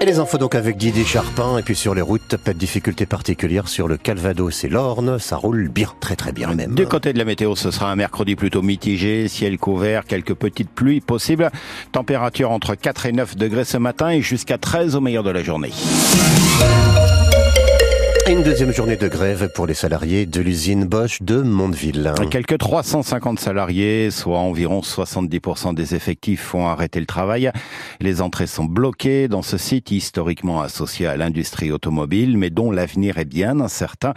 Et les infos donc avec Didier Charpin et puis sur les routes, pas de difficultés particulières sur le Calvados et l'Orne, ça roule bien, très très bien même. Du côté de la météo, ce sera un mercredi plutôt mitigé, ciel couvert, quelques petites pluies possibles, température entre 4 et 9 degrés ce matin et jusqu'à 13 au meilleur de la journée. Une deuxième journée de grève pour les salariés de l'usine Bosch de Mondeville. Quelques 350 salariés, soit environ 70% des effectifs, ont arrêté le travail. Les entrées sont bloquées dans ce site historiquement associé à l'industrie automobile, mais dont l'avenir est bien incertain.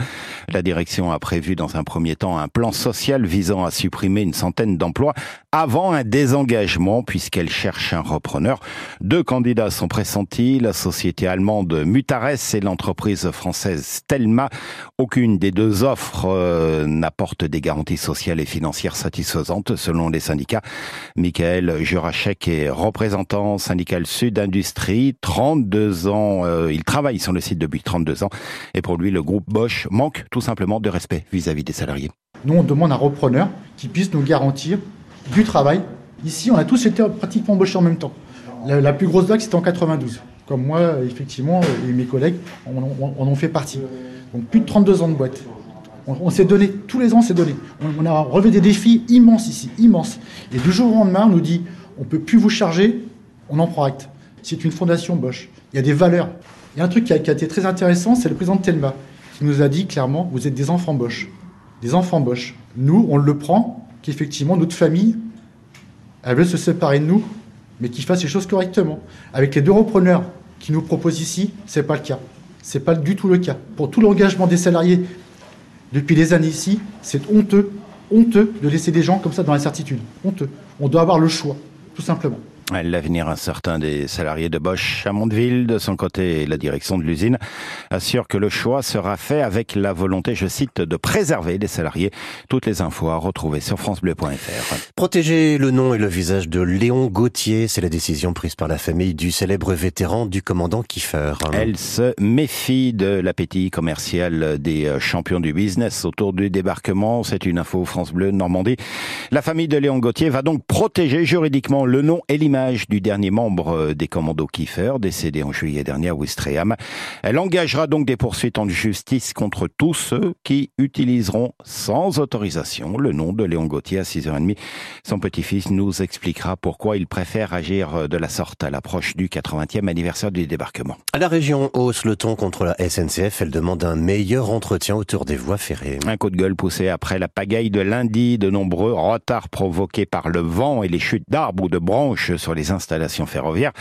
La direction a prévu dans un premier temps un plan social visant à supprimer une centaine d'emplois avant un désengagement puisqu'elle cherche un repreneur. Deux candidats sont pressentis, la société allemande Mutares et l'entreprise française Stelma. Aucune des deux offres euh, n'apporte des garanties sociales et financières satisfaisantes selon les syndicats. Michael Jurachek est représentant syndical Sud Industrie, 32 ans. Euh, il travaille sur le site depuis 32 ans et pour lui le groupe Bosch manque tout simplement de respect vis-à-vis des salariés. Nous on demande un repreneur qui puisse nous garantir du travail. Ici on a tous été pratiquement embauchés en même temps. La, la plus grosse vague c'était en 92 comme moi, effectivement, et mes collègues en ont fait partie. Donc plus de 32 ans de boîte. On, s'est donné, tous les ans, on s'est donné. On, a relevé des défis immenses ici, immenses. Et du jour au lendemain, on nous dit, on ne peut plus vous charger, on en prend acte. C'est une fondation Bosch. Il y a des valeurs. Il y a un truc qui a, été très intéressant, c'est le président de Telma, qui nous a dit clairement, vous êtes des enfants Bosch. Des enfants Bosch. Nous, on le prend, qu'effectivement, notre famille, elle veut se séparer de nous, mais qu'il fasse les choses correctement. Avec les deux repreneurs qui nous proposent ici, c'est pas le cas. C'est pas du tout le cas. Pour tout l'engagement des salariés depuis des années ici, c'est honteux, honteux de laisser des gens comme ça dans l'incertitude. Honteux. On doit avoir le choix, tout simplement. L'avenir incertain des salariés de Bosch à Mondeville, de son côté, la direction de l'usine assure que le choix sera fait avec la volonté, je cite, de préserver les salariés. Toutes les infos à retrouver sur francebleu.fr. Protéger le nom et le visage de Léon Gauthier, c'est la décision prise par la famille du célèbre vétéran du commandant Kiefer. Elle se méfie de l'appétit commercial des champions du business autour du débarquement. C'est une info France Bleu Normandie. La famille de Léon Gauthier va donc protéger juridiquement le nom et l'image du dernier membre euh, des commandos Kiefer, décédé en juillet dernier à Ouistreham. Elle engagera donc des poursuites en justice contre tous ceux qui utiliseront sans autorisation le nom de Léon Gauthier à 6h30. Son petit-fils nous expliquera pourquoi il préfère agir euh, de la sorte à l'approche du 80e anniversaire du débarquement. La région hausse le ton contre la SNCF. Elle demande un meilleur entretien autour des voies ferrées. Un coup de gueule poussé après la pagaille de lundi. De nombreux retards provoqués par le vent et les chutes d'arbres ou de branches sur les installations ferroviaires.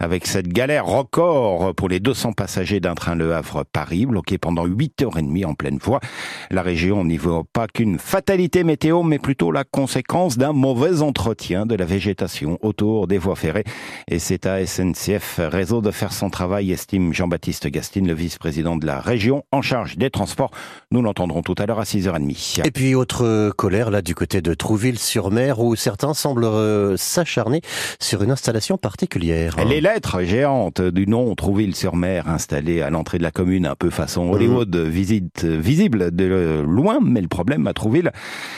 Avec cette galère record pour les 200 passagers d'un train Le Havre-Paris, bloqué pendant 8h30 en pleine voie. La région n'y voit pas qu'une fatalité météo, mais plutôt la conséquence d'un mauvais entretien de la végétation autour des voies ferrées. Et c'est à SNCF Réseau de faire son travail, estime Jean-Baptiste Gastine, le vice-président de la région en charge des transports. Nous l'entendrons tout à l'heure à 6h30. Et puis autre colère là du côté de Trouville-sur-Mer où certains semblent euh, s'acharner sur une installation particulière. Les lettres géantes du nom Trouville-sur-Mer installées à l'entrée de la commune, un peu façon mhm. Hollywood, visite visible de loin, mais le problème à Trouville,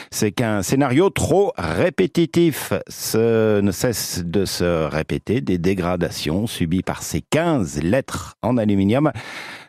c'est qu'un scénario trop répétitif ne cesse de se répéter, des dégradations subies par ces 15 lettres en aluminium.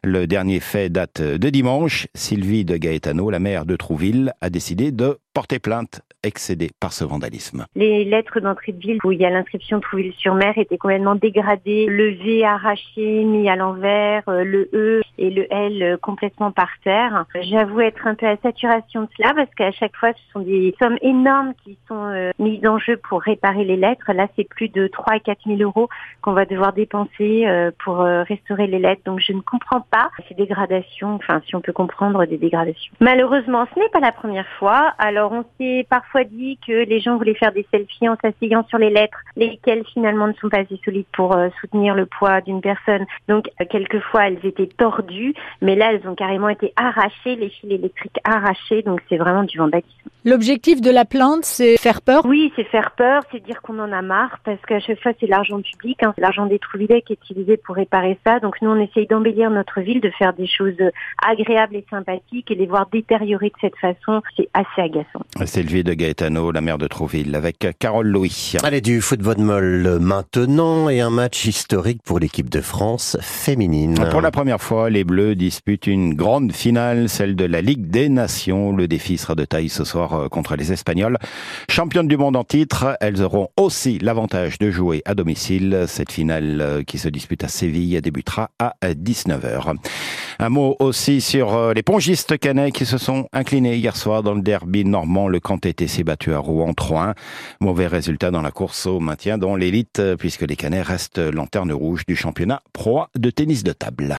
Le dernier fait date de dimanche. Sylvie de Gaetano, la maire de Trouville, a décidé de porter plainte excédé par ce vandalisme. Les lettres d'entrée de ville où il y a l'inscription Trouville-sur-Mer étaient complètement dégradées, le V arraché, mis à l'envers, euh, le E et le L euh, complètement par terre. J'avoue être un peu à saturation de cela parce qu'à chaque fois ce sont des sommes énormes qui sont euh, mises en jeu pour réparer les lettres. Là c'est plus de 3 à 4 000 euros qu'on va devoir dépenser pour restaurer les lettres. Donc je ne comprends pas ces dégradations, enfin si on peut comprendre des dégradations. Malheureusement ce n'est pas la première fois. Alors on s'est parfois parfois dit que les gens voulaient faire des selfies en s'asseyant sur les lettres, lesquelles finalement ne sont pas assez solides pour euh, soutenir le poids d'une personne. Donc euh, quelquefois elles étaient tordues, mais là elles ont carrément été arrachées, les fils électriques arrachés, donc c'est vraiment du vandalisme. L'objectif de la plainte, c'est faire peur? Oui, c'est faire peur, c'est dire qu'on en a marre, parce qu'à chaque fois c'est l'argent public, hein, c'est l'argent des Trouvillets qui est utilisé pour réparer ça. Donc nous on essaye d'embellir notre ville, de faire des choses agréables et sympathiques, et les voir détériorer de cette façon, c'est assez agaçant. C'est le vie de Gaetano, la maire de Trouville, avec Carole Louis. Allez, du football molle maintenant, et un match historique pour l'équipe de France féminine. Pour la première fois, les Bleus disputent une grande finale, celle de la Ligue des Nations. Le défi sera de taille ce soir euh, contre les Espagnols. Championnes du monde en titre, elles auront aussi l'avantage de jouer à domicile. Cette finale euh, qui se dispute à Séville débutera à 19h. Un mot aussi sur euh, les pongistes canets qui se sont inclinés hier soir dans le derby normand. Le était s'est battu à Rouen 3-1. Mauvais résultat dans la course au maintien dans l'élite puisque les canets restent lanterne rouge du championnat pro de tennis de table.